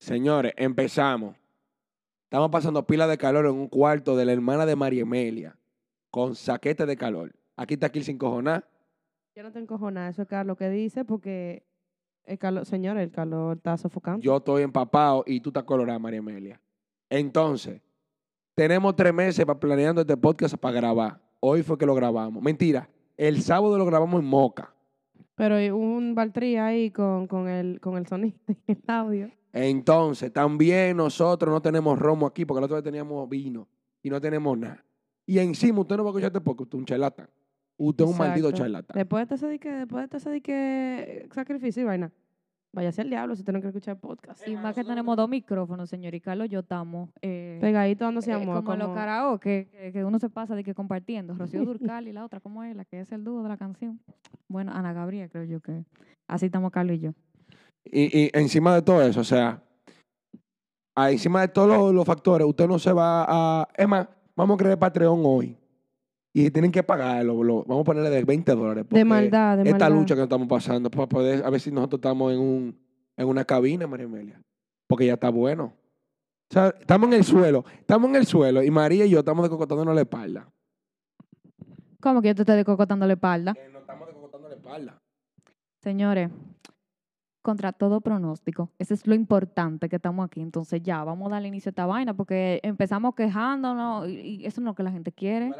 Señores, empezamos. Estamos pasando pila de calor en un cuarto de la hermana de María Emelia, con saquete de calor. Aquí está aquí sin cojonar. Yo no te encojo nada, eso es Carlos que dice porque el calor, señor, el calor está sofocando. Yo estoy empapado y tú estás colorada, María Emelia. Entonces, tenemos tres meses para planeando este podcast para grabar. Hoy fue que lo grabamos. Mentira, el sábado lo grabamos en Moca. Pero hay un Valtrí ahí con, con, el, con el sonido y el audio. Entonces, también nosotros no tenemos romo aquí porque la otra vez teníamos vino y no tenemos nada. Y encima usted no va a escuchar este podcast, usted es un charlatán. Usted es un maldito charlatán. Después de dique, después de dique sacrificio y vaina. Váyase al diablo si tienen que escuchar podcast. Y más que tenemos dos micrófonos, señor, y Carlos, yo estamos. Eh, Pegadito dándose eh, amor. como los karaoke, que, que uno se pasa de que compartiendo. Rocío Durcal y la otra, ¿cómo es? La que es el dúo de la canción. Bueno, Ana Gabriel, creo yo que. Así estamos Carlos y yo. Y, y encima de todo eso, o sea, encima de todos los, los factores, usted no se va a... Es más, vamos a crear Patreon hoy. Y tienen que pagarlo. lo- vamos a ponerle de 20 dólares. De maldad, de Esta maldad. lucha que estamos pasando para poder... A ver si nosotros estamos en, un, en una cabina, María Amelia. Porque ya está bueno. O sea, estamos en el suelo. Estamos en el suelo y María y yo estamos decocotándonos la espalda. ¿Cómo que yo te estoy decocotando la espalda? Eh, nos estamos decocotando la espalda. Señores, contra todo pronóstico, eso es lo importante que estamos aquí. Entonces ya, vamos a darle inicio a esta vaina porque empezamos quejándonos y, y eso no es lo que la gente quiere.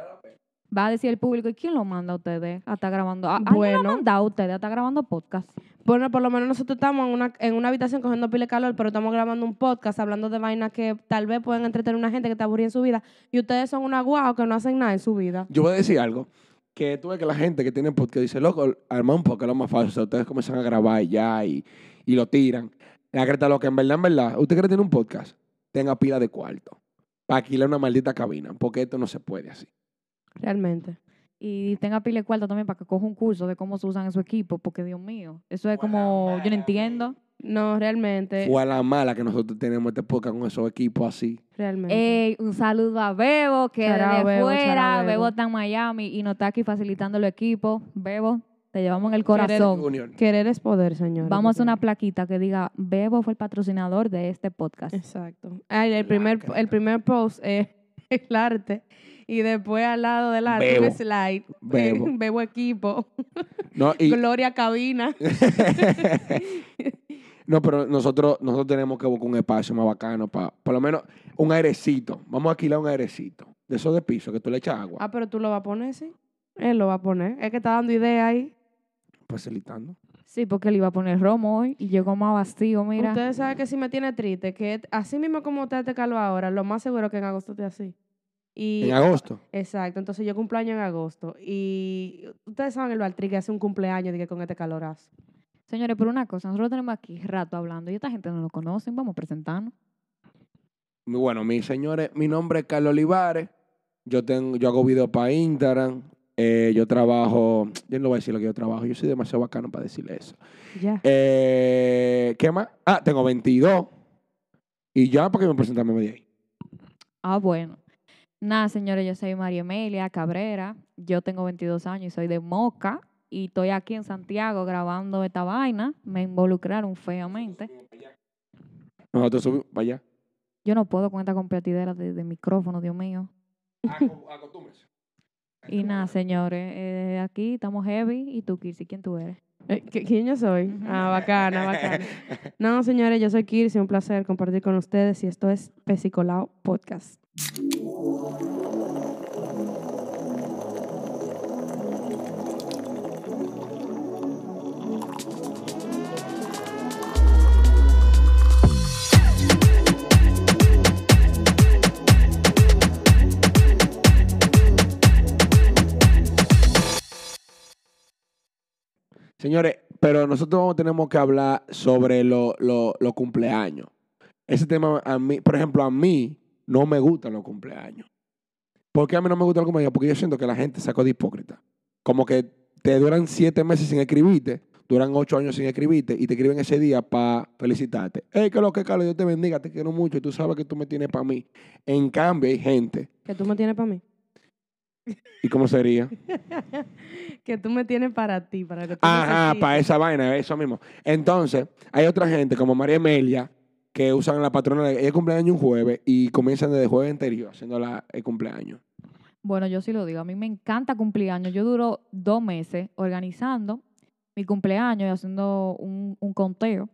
Va a decir el público, ¿y quién lo manda a ustedes a estar grabando? ¿A- ¿Alguien lo Bueno. ha mandado a ustedes a estar grabando podcast? Bueno, por lo menos nosotros estamos en una, en una habitación cogiendo pile de calor, pero estamos grabando un podcast hablando de vainas que tal vez pueden entretener a una gente que está aburrida en su vida. Y ustedes son una guau que no hacen nada en su vida. Yo voy a decir algo. Que tú ves que la gente que tiene podcast dice, loco, arma un podcast es lo más fácil. O sea, ustedes comienzan a grabar y ya y, y lo tiran. La creta lo que en verdad, en verdad, usted quiere tener un podcast, tenga pila de cuarto. Para alquilar una maldita cabina. Porque esto no se puede así. Realmente. Y tenga pile de cuarto también para que coja un curso de cómo se usan en su equipo, porque Dios mío, eso es como, yo no entiendo. No, realmente. Fue a la mala que nosotros tenemos este podcast con esos equipos así. Realmente. Ey, un saludo a Bebo, que desde Bebo, fuera, Bebo. Bebo. está en Miami y nos está aquí facilitando el equipo. Bebo, te llevamos en el corazón. Querer es poder, señor. Vamos a hacer una plaquita que diga, Bebo fue el patrocinador de este podcast. Exacto. Ay, el, primer, el primer post es el arte. Y después al lado del arte Bebo. slide. Bebo. Bebo equipo. No, y, Gloria cabina. no, pero nosotros, nosotros tenemos que buscar un espacio más bacano para, por lo menos, un airecito. Vamos a alquilar un airecito. De esos de piso, que tú le echas agua. Ah, pero tú lo vas a poner, sí. Él lo va a poner. Es que está dando idea ahí. Facilitando. Sí, porque él iba a poner romo hoy y llegó más vacío, mira. Ustedes saben que sí me tiene triste, que así mismo como usted te calva ahora, lo más seguro que en agosto esté así. Y, En agosto. Exacto, entonces yo cumpleaños en agosto. Y ustedes saben el Baltri que hace un cumpleaños de que con este calorazo. Señores, pero una cosa, nosotros tenemos aquí rato hablando y esta gente no lo conocen, vamos a presentarnos. Bueno, mis señores, mi nombre es Carlos Olivares. Yo tengo, yo hago videos para Instagram. Eh, yo trabajo, yo no voy a decir lo que yo trabajo, yo soy demasiado bacano para decirle eso. Ya. Eh, ¿Qué más? Ah, tengo 22. Y ya, porque me presentarme de ahí. Ah, bueno. Nada, señores, yo soy María Emilia Cabrera, yo tengo 22 años y soy de Moca y estoy aquí en Santiago grabando esta vaina. Me involucraron feamente. Nosotros subimos para allá. Yo no puedo con esta competidera de, de micrófono, Dios mío. Y nada, señores, eh, aquí estamos heavy. ¿Y tú, Kirsi, quién tú eres? Eh, ¿qui- ¿Quién yo soy? Ah, bacana, bacana. No, señores, yo soy Kirsi, un placer compartir con ustedes y esto es Pesicolao Podcast. Señores, pero nosotros tenemos que hablar sobre los lo, los cumpleaños. Ese tema, a mí, por ejemplo, a mí no me gustan los cumpleaños. ¿Por qué a mí no me gustan los cumpleaños? Porque yo siento que la gente sacó de hipócrita. Como que te duran siete meses sin escribirte, duran ocho años sin escribirte y te escriben ese día para felicitarte. Hey, que lo que, Carlos, Dios te bendiga, te quiero mucho y tú sabes que tú me tienes para mí. En cambio, hay gente. Que tú me tienes para mí. ¿Y cómo sería? que tú me tienes para ti, para que tú Ajá, para esa vaina, eso mismo. Entonces, hay otra gente como María Emelia, que que usan la patrona. Ella cumpleaños un jueves y comienzan desde el jueves anterior haciendo la, el cumpleaños. Bueno, yo sí lo digo. A mí me encanta cumpleaños. Yo duro dos meses organizando mi cumpleaños y haciendo un, un conteo.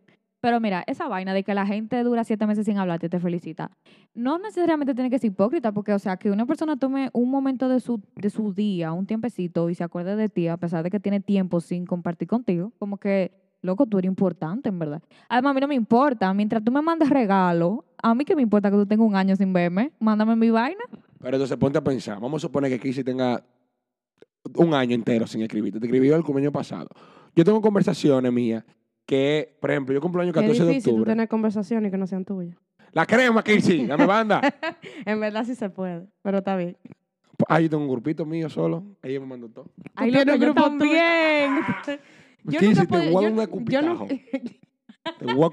Pero mira, esa vaina de que la gente dura siete meses sin hablarte te felicita. No necesariamente tiene que ser hipócrita, porque, o sea, que una persona tome un momento de su, de su día, un tiempecito, y se acuerde de ti, a pesar de que tiene tiempo sin compartir contigo, como que, loco, tú eres importante, en verdad. Además, a mí no me importa. Mientras tú me mandes regalo, a mí que me importa que tú tengas un año sin verme, mándame mi vaina. Pero entonces ponte a pensar. Vamos a suponer que Kissy tenga un año entero sin escribirte. Te escribió el cumpleaños pasado. Yo tengo conversaciones mías que, por ejemplo, yo cumplo año Qué 14 de difícil tú octubre. tener conversaciones que no sean tuyas. La crema, Kissy, dame banda. en verdad sí se puede, pero está bien. Ah, yo tengo un grupito mío solo. Ella me mandó todo. Ay, Tú loco, tienes yo grupo también. Yo Kissy, nunca te voy a dar yo- una yo Te voy a.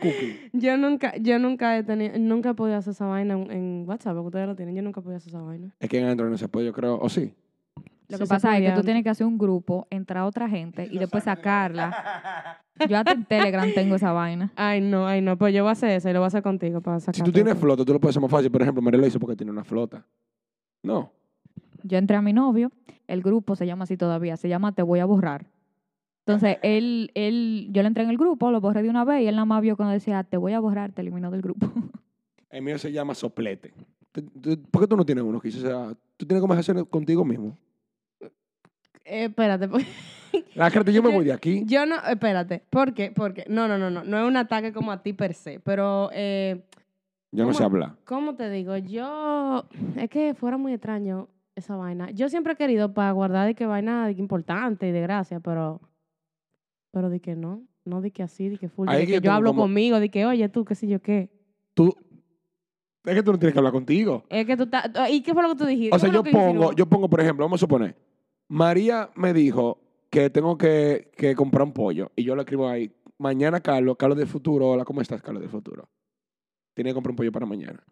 Yo nunca, yo nunca he tenido, nunca he podido hacer esa vaina en, en WhatsApp, porque ustedes lo tienen. Yo nunca he podido hacer esa vaina. Es que en Android no se puede, yo creo. ¿O sí? Lo Sí que pasa es que tú tienes que hacer un grupo, entrar a otra gente y después sacarla. Yo hasta en Telegram tengo esa vaina. Ay, no, ay, no. Pues yo voy a hacer eso y lo voy a hacer contigo para sacar. Si tú tienes flota, tú lo puedes hacer más fácil. Por ejemplo, María lo hizo porque tiene una flota. No. Yo entré a mi novio, el grupo se llama así todavía, se llama Te voy a borrar. Entonces, él, él, yo le entré en el grupo, lo borré de una vez y él nada más vio cuando decía, te voy a borrar, te eliminó del grupo. El mío se llama soplete. ¿Por qué tú no tienes uno? O sea, tú tienes conversaciones contigo mismo. Eh, espérate, pues, Carta, yo me voy de aquí. yo no, espérate. ¿Por qué? Porque, no, no, no, no. No es un ataque como a ti per se, pero, eh, Yo no sé hablar. ¿cómo te digo? Yo, es que fuera muy extraño esa vaina. Yo siempre he querido para guardar de que vaina de que importante y de gracia, pero, pero de que no. No de que así, de que full. Ahí De que que yo hablo como- conmigo, de que, oye, tú, qué sé yo qué. Tú. Es que tú no tienes que hablar contigo. Es que tú estás. ¿Y qué fue lo que tú dijiste? O sea, ¿Qué yo pongo, yo pongo, por ejemplo, vamos a suponer, María me dijo que tengo que, que comprar un pollo y yo le escribo ahí, mañana Carlos, Carlos del futuro, hola, ¿cómo estás, Carlos del futuro? Tiene que comprar un pollo para mañana.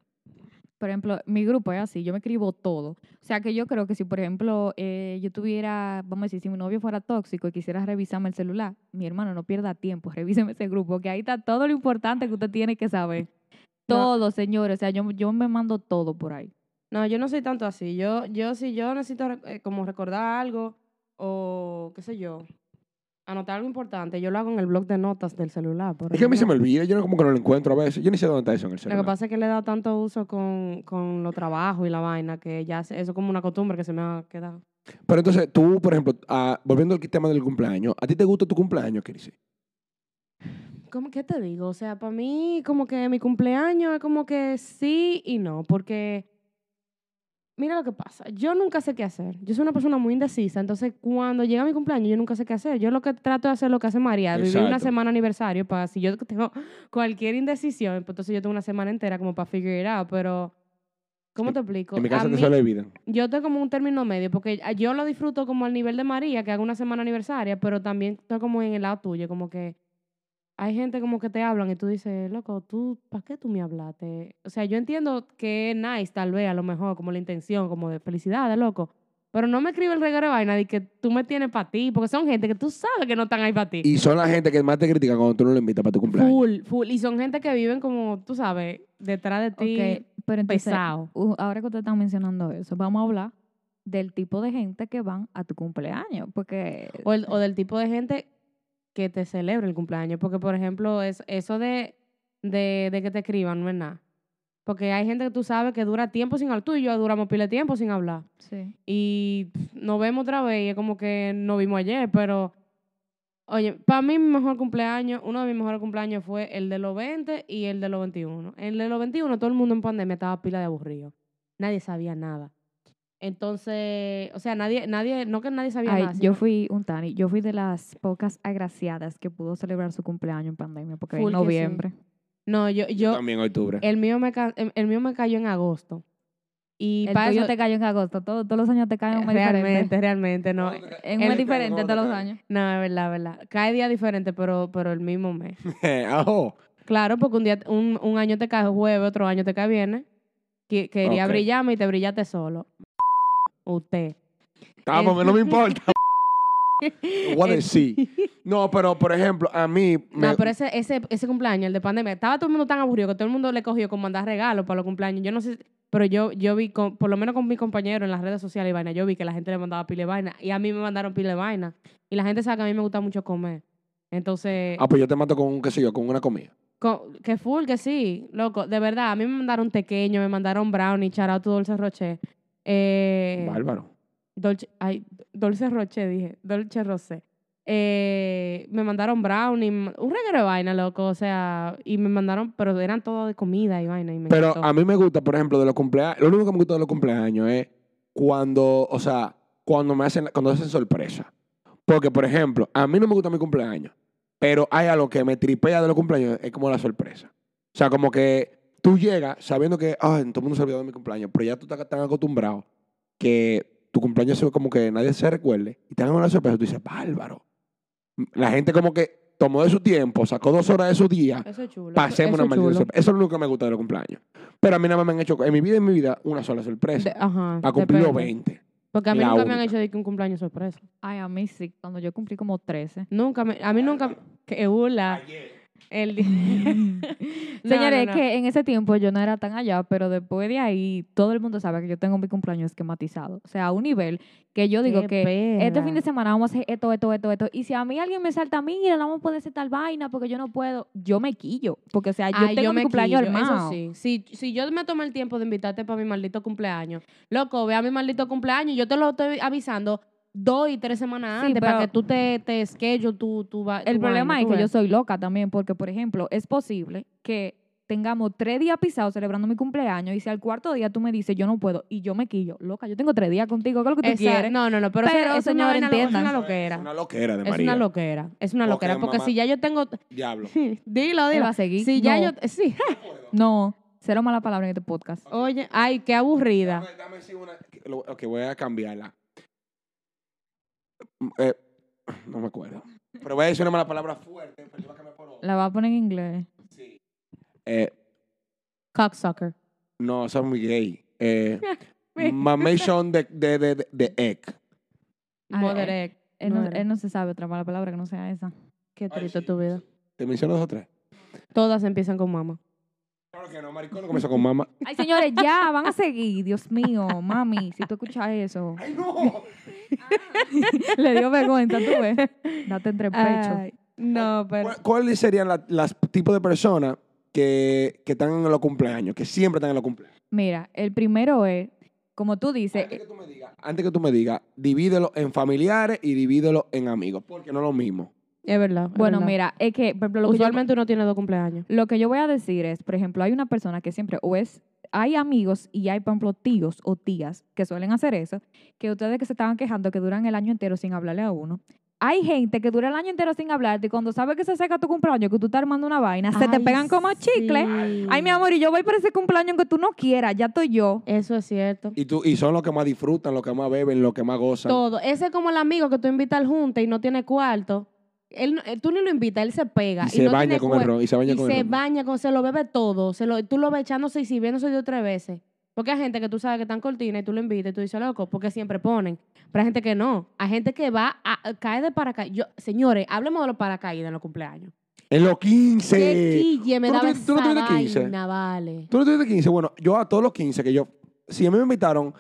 Por ejemplo, mi grupo es así, yo me escribo todo. O sea, que yo creo que si, por ejemplo, eh, yo tuviera, vamos a decir, si mi novio fuera tóxico y quisiera revisarme el celular, mi hermano, no pierda tiempo, revíseme ese grupo, que ahí está todo lo importante que usted tiene que saber. No. Todo, señores. O sea, yo, yo me mando todo por ahí. No, yo no soy tanto así. Yo, yo si yo necesito eh, como recordar algo o qué sé yo, anotar algo importante, yo lo hago en el blog de notas del celular. por Es que a mí se me olvida, yo no como que no lo encuentro a veces. Yo ni sé dónde está eso en el Lo celular. que pasa es que le he dado tanto uso con, con los trabajos y la vaina que ya se- eso es como una costumbre que se me ha quedado. Pero entonces, tú, por ejemplo, ah, volviendo al tema del cumpleaños, ¿a ti te gusta tu cumpleaños, Kirsi? ¿Cómo qué te digo? O sea, para mí como que mi cumpleaños es como que sí y no, porque mira lo que pasa, yo nunca sé qué hacer. Yo soy una persona muy indecisa, entonces cuando llega mi cumpleaños yo nunca sé qué hacer. Yo lo que trato de hacer lo que hace María, vivir una semana aniversario para si yo tengo cualquier indecisión, pues entonces yo tengo una semana entera como para figure it out, pero ¿cómo te explico? En mi casa te suele olvidar. yo estoy como un término medio, porque yo lo disfruto como al nivel de María, que hago una semana aniversaria, pero también estoy como en el lado tuyo, como que hay gente como que te hablan y tú dices, loco, tú, ¿para qué tú me hablaste? O sea, yo entiendo que es nice, tal vez, a lo mejor, como la intención, como de felicidades, loco. Pero no me escribe el regalo de vaina de que tú me tienes para ti, porque son gente que tú sabes que no están ahí para ti. Y son la gente que más te critica cuando tú no lo invitas para tu cumpleaños. Full, full. Y son gente que viven como, tú sabes, detrás de ti, Ok, pero entonces, pesado. uh, ahora que ustedes están mencionando eso, vamos a hablar del tipo de gente que van a tu cumpleaños. Porque O, el- o del tipo de gente que te celebra el cumpleaños. Porque, por ejemplo, es, eso de, de, de que te escriban no es nada. Porque hay gente que tú sabes que dura tiempo sin hablar. Tú y yo duramos pile de tiempo sin hablar. sí. Y pff, nos vemos otra vez y es como que nos vimos ayer. Pero, oye, para mí mi mejor cumpleaños, uno de mis mejores cumpleaños fue el de los 20 y el de los 21. El de los 21 todo el mundo en pandemia estaba pila de aburrido. Nadie sabía nada. Entonces, o sea, nadie, nadie, no que nadie sabía Ay, nada. yo sino- fui un Tani, yo fui de las pocas agraciadas que pudo celebrar su cumpleaños en pandemia, porque Full en sí. noviembre. No, yo, yo, También en octubre. el mío me ca- el, el mío me cayó en agosto. Y El para tuyo eso, te cayó en agosto, todo- todos los años te caen en un mes realmente, diferente. realmente, no. En un mes diferente todos los años. No, es verdad, es verdad. Cae día diferente, pero, pero el mismo mes. Ajo. Claro, porque un día, un, un año te cae jueves, otro año te cae viernes. Que, quería Ok. brillarme y te brillaste solo. Usted. Ah, porque no me importa. Voy a decir. No, pero por ejemplo, a mí. me- No, pero ese, ese, ese cumpleaños, el de pandemia, estaba todo el mundo tan aburrido que todo el mundo le cogió con mandar regalos para los cumpleaños. Yo no sé, pero yo, yo vi, con, por lo menos con mi compañero en las redes sociales y vaina, yo vi que la gente le mandaba pile vaina y a mí me mandaron pile vaina. Y la gente sabe que a mí me gusta mucho comer. Entonces, Ah, pues yo te mato con, qué sé yo, con una comida. co- que full, que sí, loco, de verdad, a mí me mandaron pequeño, me mandaron brownie, charao tu dulce roche. Eh, Bárbaro. Dolce, ay, Dulce Roche, dije. Dolce Rosé. Eh, me mandaron brownie, un reguero de vaina, loco. O sea, y me mandaron, pero eran todo de comida y vaina. Y me Pero encantó. a mí me gusta, por ejemplo, de los cumpleaños. Lo único que me gusta de los cumpleaños es cuando, o sea, cuando me hacen, cuando hacen sorpresa. Porque, por ejemplo, a mí no me gusta mi cumpleaños, pero hay algo que me tripea de los cumpleaños, es como la sorpresa. O sea, como que tú llegas sabiendo que, ay, todo el mundo se olvidó de mi cumpleaños, pero ya tú estás tan acostumbrado que tu cumpleaños se ve como que nadie se recuerde y te hagan una sorpresa, tú dices, bárbaro. La gente como que tomó de su tiempo, sacó dos horas de su día Eso es chulo. pasemos eso una maldita chulo. sorpresa. Eso es lo único que me gusta de los cumpleaños. Pero a mí nada más me han hecho, en mi vida, en mi vida, una sola sorpresa. De- ajá. para cumplir los depende. 20. Porque a mí La nunca me han hecho de que un cumpleaños sorpresa. Ay, a mí sí, cuando yo cumplí como 13. Nunca me, a mí nunca. Que hula. El No, Señores, no, que en ese tiempo yo no era tan allá, pero después de ahí todo el mundo sabe que yo tengo mi cumpleaños esquematizado. O sea, a un nivel que yo digo que este fin de semana vamos a hacer esto, esto, esto, esto. Y si a mí alguien me salta, mira, no vamos a poder hacer tal vaina porque yo no puedo, yo me quillo. Porque, o sea, yo Ay, tengo mi me cumpleaños quillo, armado. Eso sí. Si, si yo me tomé el tiempo de invitarte para mi maldito cumpleaños, loco, ve a mi maldito cumpleaños, yo te lo estoy avisando dos y tres semanas Sí, antes para que tú te, te schedule tu, tu, va- El tu problema vaina, es que yo soy loca también, porque, por ejemplo, es posible que tengamos tres días pisados celebrando mi cumpleaños y si al cuarto día tú me dices yo no puedo y yo me quillo, loca, yo tengo tres días contigo, ¿qué es lo que tú Esa- quieres? No, no, no, pero, eso- Pero, eso es una señor, vaina lo- es entiendan. una Es loquera. una loquera de Es María. una loquera. Es una loquera. Porque si ya yo tengo. Diablo. Dilo, dilo. va a seguir. Si ya yo. Sí. No, cero mala palabra en este podcast. Oye, ay, qué aburrida. Dame, dame una. Ok, voy a cambiarla. Mm, eh, no me acuerdo. Pero voy a decir una mala palabra fuerte. pero yo voy a cambiar por otra. La va a poner en inglés. Sí. Eh, Cocksucker. no, son muy gay. Eh, mamation de, de, de, egg. Ay, Mother ay. egg. Él no, él no se sabe otra mala palabra que no sea esa. Qué Ay, triste sí, tu vida. ¿Te menciono dos o tres? Todas empiezan con mamá. Claro que no, maricón. No comienza con mamá. Ay, señores, ya, van a seguir. Dios mío, mami, si tú escuchas eso. ¡Ay, no! Le dio vergüenza, tú ves. Date entre pecho. Ay, no, pero. ¿Cuál- ¿Cuáles serían las tipos de personas que, que están en los cumpleaños? Que siempre están en los cumpleaños. Mira, el primero es, como tú dices, Antes que tú me digas, antes que tú me digas, divídelo en familiares y divídelo en amigos, porque no es lo mismo. Es verdad. es bueno, verdad. mira, es que, por ejemplo, lo que, yo, Usualmente uno tiene dos cumpleaños. lo que yo voy a decir es, por ejemplo, hay una persona que siempre, o es, hay amigos y hay, por ejemplo, tíos o tías que suelen hacer eso, que ustedes que se estaban quejando que duran el año entero sin hablarle a uno. Hay gente que dura el año entero sin hablarte y cuando sabe que se acerca tu cumpleaños, que tú estás armando una vaina, se te pegan como chicle. sí. Ay, mi amor, y yo voy por ese cumpleaños que tú no quieras, ya estoy yo. Eso es cierto. Y, tú, y son los que más disfrutan, los que más beben, los que más gozan. Todo. Ese es como el amigo que tú invitas al junta y no tiene cuarto. Él, no- eh, tú ni lo invitas, él se pega. Y se no baña con el ron. Y se baña y con el se ron. baña con, se lo bebe todo. Se lo, tú lo ves echándose y sirviéndose de tres veces. Porque hay gente que tú sabes que están cortina y tú lo invitas y tú dices, loco, porque siempre ponen. Pero hay gente que no. Hay gente que va a, a- cae de paracaídas. Señores, hablemos de los paracaídas en los cumpleaños. En los 15. Qué quille me ¿Tú no tú no tuviste 15? vaina, vale. ¿Tú no tuviste 15? Bueno, yo a todos los 15 que yo... Si a mí me invitaron,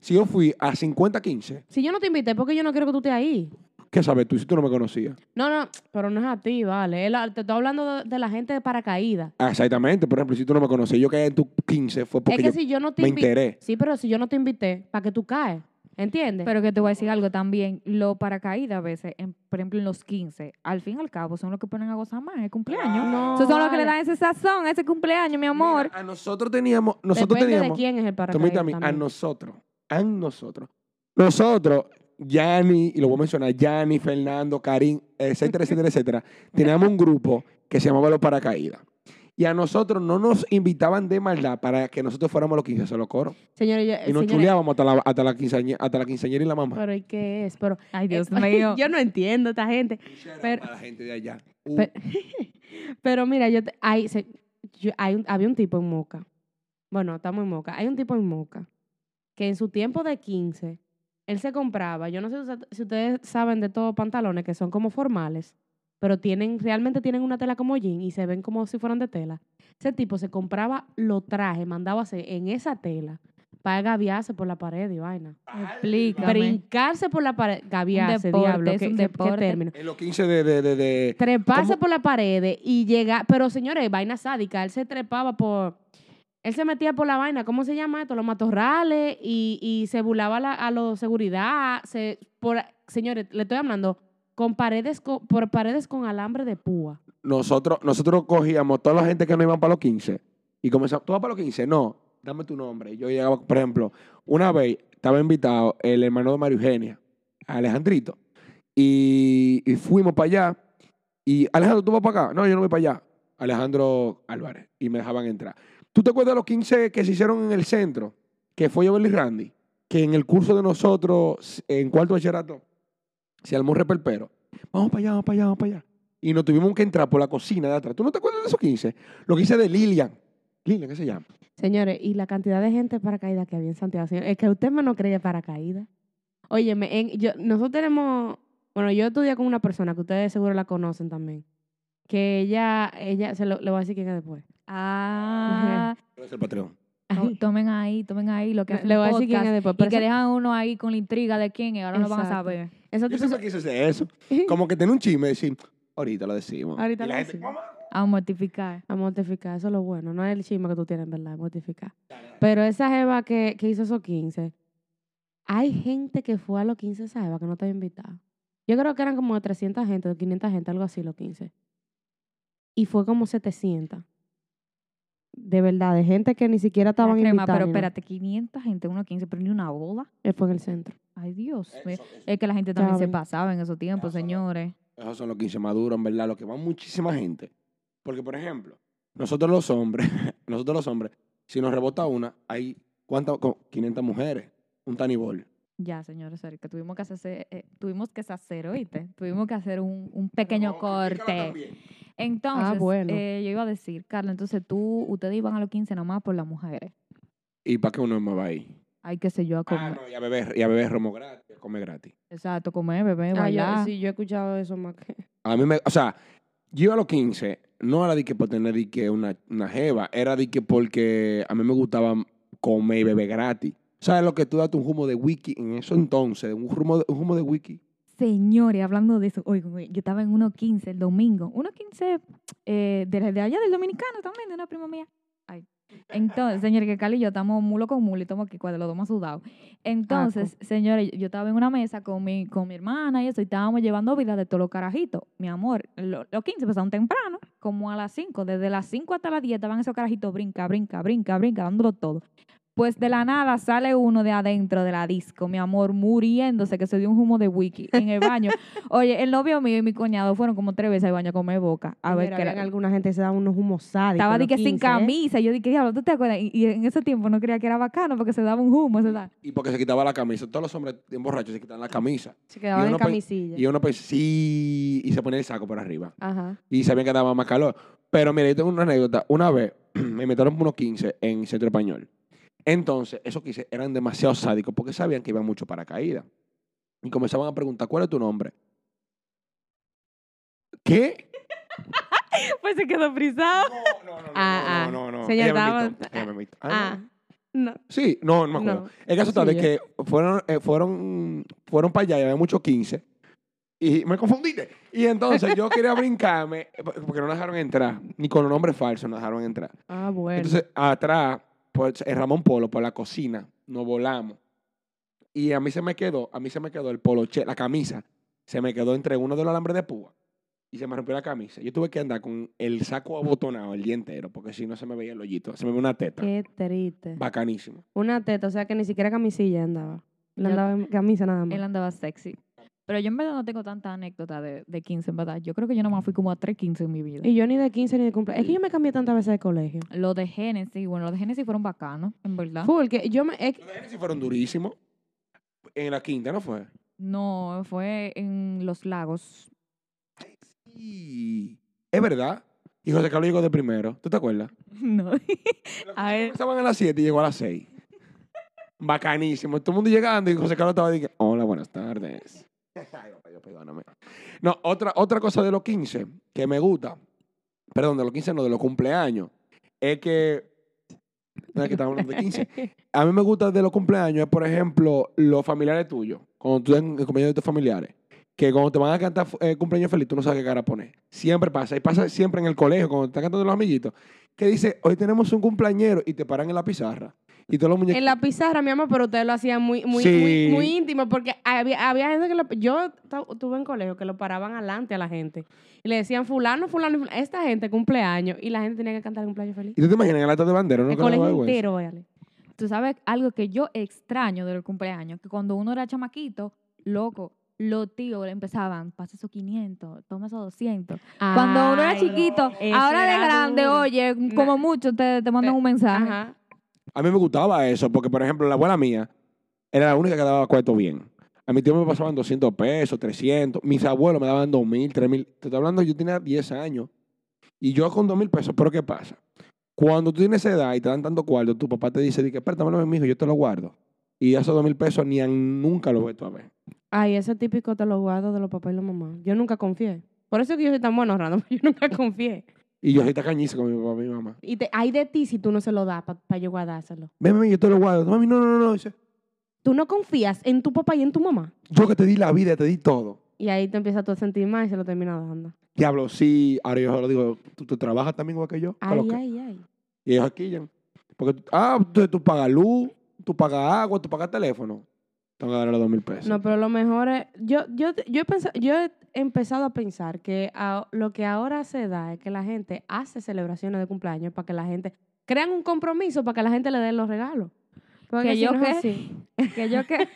si yo fui a 50, 15, Si yo no te invité, ¿por qué yo no quiero que tú estés ahí? ¿Qué sabes tú si tú no me conocías? No, no, pero no es a ti, vale. Él- te estoy hablando de, de la gente de paracaídas. Ah, Exactamente. Por ejemplo, si tú no me conocías, yo caí en tu 15 fue porque es que yo si yo no te me enteré. Sí, pero si yo no te invité, ¿para que tú caes? ¿Entiendes? Pero que te voy a decir algo también, los paracaídas a veces, en- por ejemplo en los 15, al fin y al cabo son los que ponen a gozar más, el cumpleaños. no, Esos son los que le vale. dan ese sazón, ese cumpleaños, mi amor. Mira, a nosotros teníamos... Nosotros Depende teníamos... de quién es el Tú me paracaídas dices a mí, a también. nosotros, a nosotros. Nosotros, Yanni, y lo voy a mencionar, Yanni, Fernando, Karim, etcétera, etcétera, etcétera, teníamos un grupo que se llamaba Los Paracaídas. Y a nosotros no nos invitaban de maldad para que nosotros fuéramos los 15 solo coro. Señores, yo- Y nos señores, chuleábamos hasta la, hasta, la quinceañera, hasta la quinceañera y la mamá. Pero ¿y qué es? Pero, Ay, Dios eh, mío. yo no entiendo esta gente. pero- Para la gente de allá. Uh, Pero, pero mira, yo, te- hay, se- yo- hay un- había un tipo en Moca. Bueno, estamos en Moca. Hay un tipo en Moca que en su tiempo de 15 él se compraba, yo no sé si usted- si ustedes saben de todos pantalones que son como formales, pero tienen, realmente tienen una tela como jean y se ven como si fueran de tela. Ese tipo se compraba los trajes, mandaba a hacer en esa tela para gaviarse por la pared y vaina. Explícame. Brincarse por la pared, gaviarse, deporte, diablo, es qué, un qué- qué término. En los 15 de... de, de, de- Treparse ¿Cómo? por la pared y llegar, pero señores, vaina sádica, él se trepaba por, él se metía por la vaina, ¿cómo se llama esto? Los matorrales y, se burlaba a los seguridad, se, por, señores, le estoy hablando con paredes por paredes con alambre de púa. nosotros, nosotros cogíamos toda la gente que no iban para los 15 y comenzamos, ¿tú vas para los 15? No, dame tu nombre. Yo llegaba, por ejemplo, una vez estaba invitado el hermano de María Eugenia, Alejandrito, y, y fuimos para allá. Y Alejandro, ¿tú vas para acá? No, yo no voy para allá. Alejandro Álvarez, y me dejaban entrar. ¿Tú te acuerdas de los 15 que se hicieron en el centro? Que fue Jovel y Randy, que en el curso de nosotros, en cuarto bachillerato, se armó un reperpero. Vamos para allá, vamos para allá, vamos para allá. Y nos tuvimos que entrar por la cocina de atrás. ¿Tú no te acuerdas de esos 15? Los 15 de Lilian. Lilian, ¿qué se llama? Señores, y la cantidad de gente paracaídas que había en Santiago, señor, es que usted me no creía paracaídas. Óyeme, en, yo, nosotros tenemos, bueno, yo estudié con una persona que ustedes seguro la conocen también, que ella, ella, se lo, le voy a decir quién es después. Ah, Es el Patreon. to- tomen ahí, tomen ahí lo que Le hacen le voy a decir quién es después. y que dejan uno ahí con la intriga de quién es, ahora no van a Exacto. saber. esa Yo tipo- siempre quise hacer eso. Como que tener un chisme y decir, ahorita lo decimos. Ahorita Y la lo gente, decimos. "¿Cómo?". A mortificar. A mortificar, eso es lo bueno. No es el chisme que tú tienes, ¿verdad? Es mortificar. Pero esa jeva que, que hizo esos 15, hay gente que fue a los 15 de esa jeva que no estaba invitada. Yo creo que eran como de 300 gente, de 500 gente, algo así, los 15. Y fue como 700. De verdad, de gente que ni siquiera estaban crema, invitadas. pero espérate, 500 gente, uno 15, pero ni una boda. Él fue en el centro. Ay, Dios. Eso- ve- eso- Es que la gente también se pasaba en esos tiempos, Eso no. señores. Esos son los 15 maduros, en verdad, los que van muchísima gente. Porque, por ejemplo, nosotros los hombres, nosotros los hombres, si nos rebota una, hay ¿cuántas? Como 500 mujeres, un tanibol. Ya, señores, que tuvimos que hacer, eh, tuvimos que hacer, ¿oíste? Tuvimos que hacer un, un pequeño corte. Entonces, bueno. eh, yo iba a decir, Carla, entonces tú, ustedes iban a los 15 nomás por las mujeres. ¿Y para qué uno me va ahí? Ay, qué sé yo, a Ah, comer. no, y a beber, y a beber romo gratis, a comer gratis. Exacto, comer, beber, Ah, yo, bailar. sí, yo he escuchado eso más que... A mí me, o sea, yo iba a los 15, no era de que por tener de que una, una jeva, era de que porque a mí me gustaba comer y beber gratis. ¿Sabes lo que tú das un humo de wiki en eso entonces? Un humo de, un humo de wiki. Señores, hablando de eso, oigan, yo estaba en 1.15 el domingo. 1.15 eh, de, de allá del dominicano también, de una prima mía. Ay. Entonces, señores, que Cali y yo estamos mulo con mulo y estamos aquí cuando los dos más sudados. Entonces, señores, yo estaba en una mesa con mi, con mi hermana y eso, y estábamos llevando vida de todos los carajitos. Mi amor, lo- los 15 empezaron temprano, como a las 5. Desde las 5 hasta las 10 estaban esos carajitos brinca, brinca, brinca, brinca, dándolo todo. Pues de la nada sale uno de adentro de la disco, mi amor, muriéndose, que se dio un humo de wiki en el baño. Oye, el novio mío y mi cuñado fueron como tres veces al baño a comer boca. A ver era. alguna gente que se daba unos humos sádicos. Estaba de que sin 15, ¿eh? camisa. Yo dije, diablo, ¿tú te acuerdas? Y, y en ese tiempo no creía que era bacano porque se daba un humo. Se da. Y porque se quitaba la camisa. Todos los hombres bien borrachos se quitan la camisa. Se quedaban en camisilla. Y uno pues sí, y se ponía el saco por arriba. Ajá. Y sabían que daba más calor. Pero mira, yo tengo una anécdota. Una vez me metieron unos 15 en Centro Español. Entonces, esos 15 eran demasiado sádicos porque sabían que iban mucho para caída. Y comenzaban a preguntar, ¿cuál es tu nombre? ¿Qué? Pues se quedó frisado. No, no, no, Ah, ah. no, no, no. Señor, Ella me estaba- invitó, ella me invitó. Ah, Ah. no. No. Sí, no, no me acuerdo. No. El caso está Sí, de yo- que fueron, eh, fueron, fueron para allá y había muchos 15. Y me confundiste. Y entonces yo quería brincarme eh, porque no nos dejaron entrar. Ni con los nombres falsos nos dejaron entrar. Ah, bueno. Entonces, atrás, pues, en Ramón Polo, por la cocina, nos volamos. Y a mí se me quedó, a mí se me quedó el poloche, la camisa, se me quedó entre uno de los alambres de púa. Y se me rompió la camisa. Yo tuve que andar con el saco abotonado el día entero, porque si no se me veía el hoyito. Se me veía una teta. Qué triste. Bacanísimo. Una teta, o sea que ni siquiera camisilla andaba. Andaba en camisa nada más. Él andaba sexy. Pero yo en verdad no tengo tanta anécdota de, de 15, en verdad. Yo creo que yo nomás fui como a 3 15 en mi vida. Y yo ni de 15 ni de cumpleaños. Es que yo me cambié tantas veces de colegio. Los de Genesis, bueno, los de Genesis fueron bacanos, en verdad. Full, que yo me... Los de Genesis fueron durísimos. En la quinta, ¿no fue? No, fue en Los Lagos. Sí. Es verdad. Y José Carlos llegó de primero. ¿Tú te acuerdas? No. A ver. Estaban a las 7 y llegó a las 6. Bacanísimo. Todo el mundo llegando y José Carlos estaba diciendo, hola, buenas tardes. No, otra, otra cosa de los 15 que me gusta, perdón, de los 15 no, de los cumpleaños, es que, estamos hablando de 15, a mí me gusta de los cumpleaños, por ejemplo, los familiares tuyos, cuando tú en el cumpleaños de tus familiares, que cuando te van a cantar eh, cumpleaños feliz, tú no sabes qué cara poner. Siempre pasa, y pasa siempre en el colegio, cuando te están cantando los amiguitos, que dice, hoy tenemos un cumpleañero, y te paran en la pizarra. Y todos los muñecos... En la pizarra, mi amor, pero ustedes lo hacían muy, muy, Sí. muy, muy íntimo, porque había, había gente que lo, yo tuve en colegio que lo paraban adelante a la gente. Y le decían, fulano, fulano, fulano, esta gente cumpleaños, y la gente tenía que cantar el cumpleaños feliz. Y tú te imaginas en el acto de bandera, ¿no? el colegio entero, véale. Tú sabes algo que yo extraño del cumpleaños, que cuando uno era chamaquito, loco, los tíos le empezaban, pasa esos 500, toma esos 200. Cuando uno era chiquito, ahora de grande, duro. oye, como mucho te, te mandan un mensaje. Ajá. A mí me gustaba eso, porque, por ejemplo, la abuela mía era la única que daba cuarto bien. A mi tío me pasaban 200 pesos, 300. Mis abuelos me daban 2.000, 3.000. Te estoy hablando, yo tenía 10 años. Y yo con 2.000 pesos. Pero ¿qué pasa? Cuando tú tienes esa edad y te dan tanto cuarto, tu papá te dice, espérate, mi hijo, yo te lo guardo. Y esos 2.000 pesos ni nunca los vuelto a ver. Ay, ese típico te lo guardo de los papás y la mamá. Yo nunca confié. Por eso es que yo soy tan bueno ahorrando, yo nunca confié. Y yo soy tacañiza con mi papá y mi mamá. Y te, hay de ti si tú no se lo das para yo guardárselo. Ven, ven, yo te lo guardo. Mami, no, no, no, no. Dice, Tú no confías en tu papá y en tu mamá. yo que te di la vida, te di todo. Y ahí te empiezas tú a sentir más y se lo terminas dando. Diablo, sí. Ahora yo lo digo, ¿tú, tú trabajas también igual que yo? ¿Qué es lo Ay, que? ay, ay. Y ellos aquí ya. Porque, tú- ah, entonces tú pagas luz, tú pagas agua, tú pagas teléfono. Tengo que darle los dos mil pesos. No, pero lo mejor es. Yo, yo, yo, he pensado, yo he empezado a pensar que a- lo que ahora se da es que la gente hace celebraciones de cumpleaños para que la gente. Crean un compromiso para que la gente le den los regalos. Porque ¿Que yo no así, Que yo que...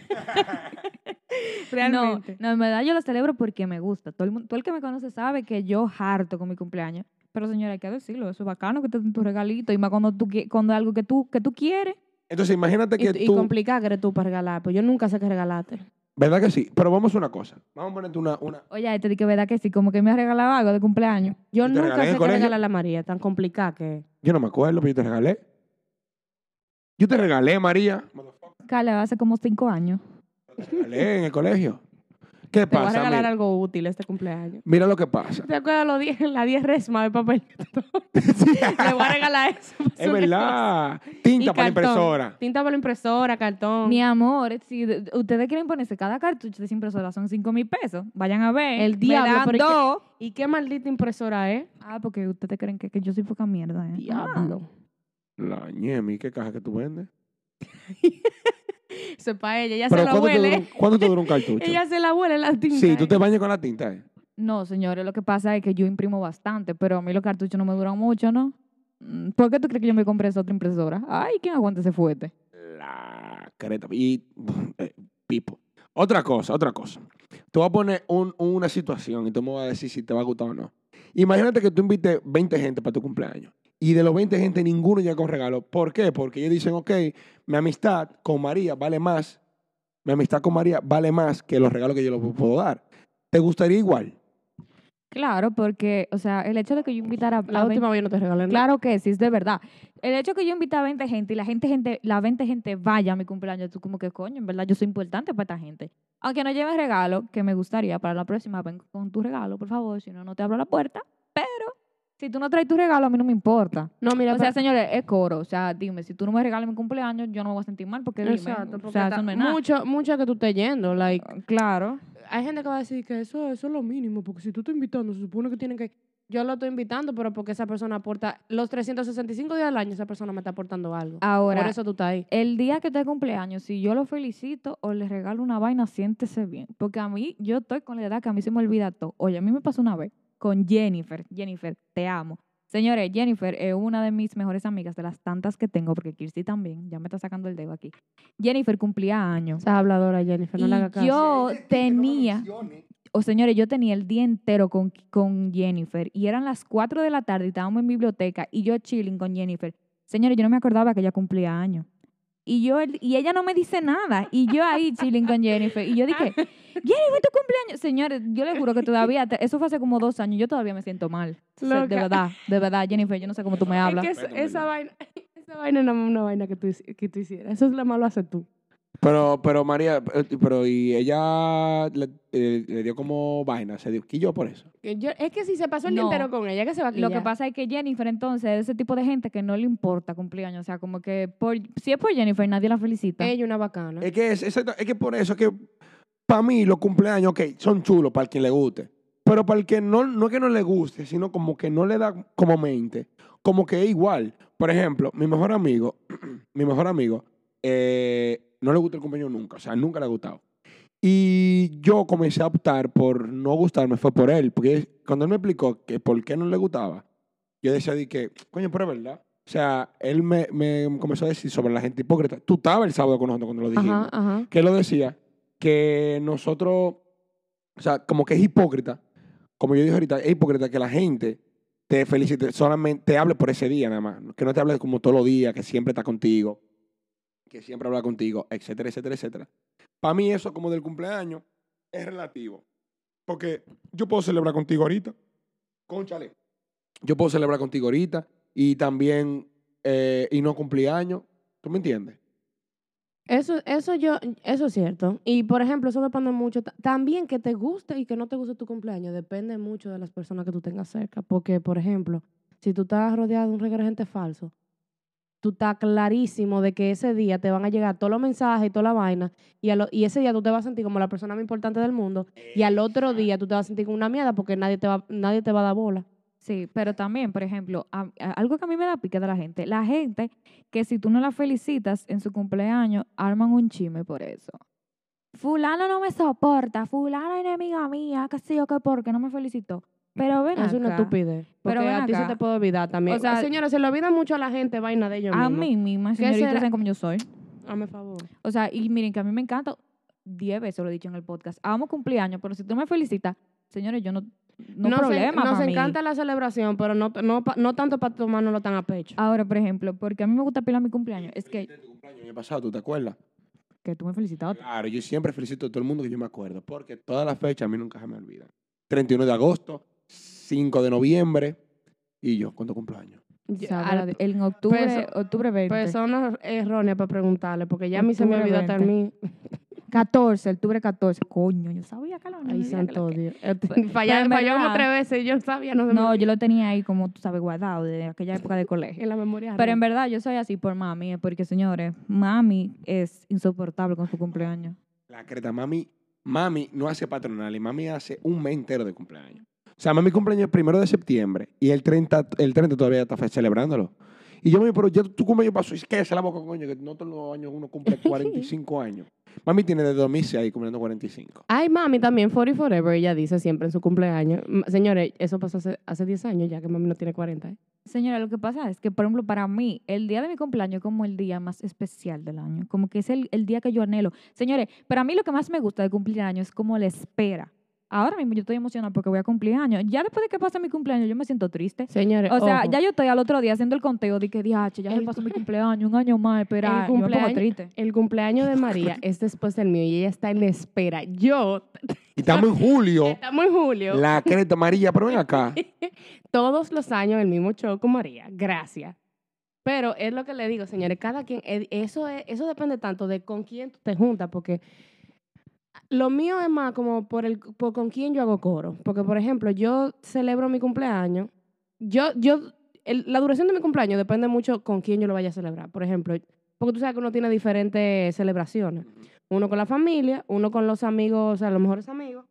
realmente. No, no, en verdad yo lo celebro porque me gusta. Todo el, mundo, todo el que me conoce sabe que yo harto con mi cumpleaños. Pero señora, hay que decirlo, eso es bacano que te den tu regalito y más cuando tú cuando es algo que tú que tú quieres. Entonces, imagínate Y, que y tú. complicada que eres tú para regalar. Pues yo nunca sé qué regalarte. ¿Verdad que sí? Pero vamos a una cosa. Vamos a ponerte una. una Oye, te di que verdad que sí, como que me ha regalado algo de cumpleaños. Yo ¿Y nunca sé qué regalarle a María. Tan complicada que yo no me acuerdo, pero yo te regalé. Yo te regalé, María. Carla, hace como cinco años. Te regalé en el colegio. ¿Qué Te voy a pasa? regalar Mira, algo útil este cumpleaños. mira lo que pasa. ¿Te acuerdas los 10, la 10 resma de papel? Le voy a regalar eso. Es verdad. Y Tinta para la impresora. Tinta para la impresora, cartón. Mi amor, si de- ustedes quieren ponerse cada cartucho de esa impresora son cinco mil pesos, vayan a ver. El me diablo, pero ¿y qué- dos. ¿Y qué maldita impresora es? Ah, porque ustedes creen que, que yo soy poca mierda. ¿eh? Diablo. La ñemi, ¿qué caja que tú vendes? Eso es para ella. Ella Pero se la ¿cuánto te, dura, huele. un- cuánto te dura un cartucho? Ella se la huele la tinta. sí, tú te bañas con la tinta. ¿eh? No, señores, lo que pasa es que yo imprimo bastante, pero a mí los cartuchos no me duran mucho, ¿no? Mm, ¿Por qué tú crees que yo me compré esa otra impresora? Ay, ¿quién aguanta ese fuerte? La creta. Y, eh, pipo. Otra cosa, otra cosa. Te voy a poner un- una situación y tú me vas a decir si te va a gustar o no. Imagínate que tú invites 20 gente para tu cumpleaños y de los 20 gente ninguno llega con regalo. ¿Por qué? Porque ellos dicen, ok, mi amistad con María vale más, mi amistad con María vale más que los regalos que yo le puedo dar. ¿Te gustaría igual? Claro, porque, o sea, el hecho de que yo invitara a La 20 última vez yo no te regalé nada. Claro que sí, es de verdad. El hecho de que yo invite a 20 gente y la gente, gente, la 20 gente vaya a mi cumpleaños, tú como que coño, en verdad yo soy importante para esta gente. Aunque no lleven regalo, que me gustaría para la próxima, ven con tu regalo, por favor, si no, no te abro la puerta. Pero si tú no traes tu regalo, a mí no me importa. No, mira, O sea, señores, es coro. O sea, dime, si tú no me regalas mi cumpleaños, yo no me voy a sentir mal porque dime. Exacto, o porque sea, eso no es nada. mucho, mucho que tú estés yendo. Like, Claro. hay gente que va a decir que eso, eso es lo mínimo, porque si tú estás invitando, se supone que tienen que... Yo lo estoy invitando, pero porque esa persona aporta... Los 365 días del año, esa persona me está aportando algo. Ahora, Por eso tú estás ahí. el día que te cumpleaños, si yo lo felicito o le regalo una vaina, siéntese bien. Porque a mí, yo estoy con la edad que a mí se me olvida todo. Oye, a mí me pasó una vez con Jennifer. Jennifer, te amo. Señores, Jennifer es una de mis mejores amigas, de las tantas que tengo, porque Kirsty también, ya me está sacando el dedo aquí. Jennifer cumplía años. Esa habladora, Jennifer, no le hagas y caso. yo tenía, o señores, yo tenía el día entero con, con Jennifer y eran las 4 de la tarde y estábamos en biblioteca y yo chilling con Jennifer. Señores, yo no me acordaba que ella cumplía años. Y yo y ella no me dice nada. Y yo ahí chilling con Jennifer. Y yo dije, Jennifer, tu cumpleaños. Señores, yo le juro que todavía, te- eso fue hace como dos años, yo todavía me siento mal. O sea, de verdad, de verdad, Jennifer, yo no sé cómo tú me hablas. Es que es- Respeto, esa vaina, esa vaina no es una vaina que tú, que tú hicieras. Eso es lo malo haces tú. Pero, pero María, eh, pero y ella le, eh, le dio como vaina, se dio quilló por eso. Que yo- es que si se pasó el día No. entero con ella, que se va a Lo quillar. que pasa es que Jennifer entonces es ese tipo de gente que no le importa cumpleaños. O sea, como que por, si es por Jennifer nadie la felicita. Ella una bacana. Es que es, exacto, es que por eso que para mí los cumpleaños, ok, son chulos para el quien le guste. Pero para el que no, no es que no le guste, sino como que no le da como mente, como que es igual. Por ejemplo, mi mejor amigo, mi mejor amigo, eh, no le gusta el cumpleaños nunca, o sea, nunca le ha gustado. Y yo comencé a optar por no gustarme, fue por él, porque cuando él me explicó que por qué no le gustaba, yo decía de que, coño, pero es verdad. O sea, él me, me comenzó a decir sobre la gente hipócrita. Tú estabas el sábado con nosotros cuando lo dijimos Ajá, ajá. que él lo decía, que nosotros, o sea, como que es hipócrita, como yo dije ahorita, es hipócrita que la gente te felicite, solamente te hable por ese día nada más, que no te hable como todos los días, que siempre está contigo, que siempre habla contigo, etcétera, etcétera, etcétera. Para mí eso como del cumpleaños es relativo, porque yo puedo celebrar contigo ahorita, conchale, yo puedo celebrar contigo ahorita y también, eh, y no cumpleaños, ¿tú me entiendes? Eso, eso yo, eso es cierto. Y por ejemplo, eso depende mucho. ta- También que te guste y que no te guste tu cumpleaños, depende mucho de las personas que tú tengas cerca. Porque, por ejemplo, si tú estás rodeado de un reguero de gente falso, tú estás clarísimo de que ese día te van a llegar todos los mensajes y toda la vaina. Y, a lo- y ese día tú te vas a sentir como la persona más importante del mundo. Y al otro día tú te vas a sentir como una mierda porque nadie te va, nadie te va a dar bola. Sí, pero también, por ejemplo, a- a- algo que a mí me da pique de la gente, la gente que si tú no la felicitas en su cumpleaños, arman un chisme por eso. Fulano no me soporta, fulano es enemiga mía, qué sé yo qué, porque no me felicitó. Pero ven es una estupidez. Porque Pero ven a ti se te puede olvidar también. O sea- señora, se le olvida mucho a la gente vaina de ellos a mismos. mí misma, ¿Qué señorita, será? saben cómo yo soy. Hazme favor. O sea, y miren que a mí me encanta, diez veces lo he dicho en el podcast, amo cumpleaños, pero si tú me felicitas, señores, yo no, no nos en- problema nos pa' mí. encanta la celebración, pero no, no, pa- no tanto para tomárnoslo tan a pecho. Ahora, por ejemplo, porque a mí me gusta pilar mi cumpleaños, es que, Tu cumpleaños el año pasado, ¿tú te acuerdas? que tú me felicitabas. Claro, yo siempre felicito a todo el mundo que yo me acuerdo, porque todas las fechas a mí nunca se me olvidan. 31 de agosto, 5 de noviembre y yo, cuando cumpleaños. Yo- en octubre, Pues- octubre 20. Persona errónea para preguntarle, porque ya a mí se me olvidó hasta a 20. mí. 14, octubre 14. Coño, yo sabía que la vaina Ay, que santo que- Dios. Eh, en Falló como tres veces y yo sabía, no No, yo lo tenía ahí como tú sabes, guardado de aquella época de colegio. en la memoria. Pero en verdad yo soy así por mami, porque señores, mami es insoportable con su cumpleaños. La creta, mami, mami no hace patronal y mami hace un mes entero de cumpleaños. O sea, mami cumpleaños el primero de septiembre y el 30, el 30 todavía está celebrándolo. Y yo me digo, pero ya tu cumpleaños pasó. Y es que se la boca, coño, que no todos los años uno cumple 45 años. Mami tiene de 2006 cumpliendo 45. Ay, mami, también 40 Forever, ella dice siempre en su cumpleaños. Señores, eso pasó hace, hace 10 años ya que mami no tiene 40. ¿eh? Señora, lo que pasa es que, por ejemplo, para mí, el día de mi cumpleaños es como el día más especial del año. Como que es el, el día que yo anhelo. Señores, para mí lo que más me gusta de cumplir años es como la espera. Ahora mismo yo estoy emocionada porque voy a cumplir años. Ya después de que pase mi cumpleaños, yo me siento triste. Señores, O sea, ojo, ya yo estoy al otro día haciendo el conteo de que, diache, ya se pasó mi cumpleaños, un año más, espera. el Yo me pongo triste. el cumpleaños de María es después del mío y ella está en la espera. Yo, Y estamos en julio. estamos en julio, La creta amarilla, pero ven acá. todos los años el mismo show con María. Gracias. Pero es lo que le digo, señores, cada quien, eh, eso, es, eso depende tanto de con quién tú te juntas, porque lo mío es más como por el por con quién yo hago coro. Porque, por ejemplo, yo celebro mi cumpleaños. Yo, yo, el- la duración de mi cumpleaños depende mucho con quién yo lo vaya a celebrar. Por ejemplo, porque tú sabes que uno tiene diferentes celebraciones. Uno con la familia, uno con los amigos, o sea, los mejores amigos,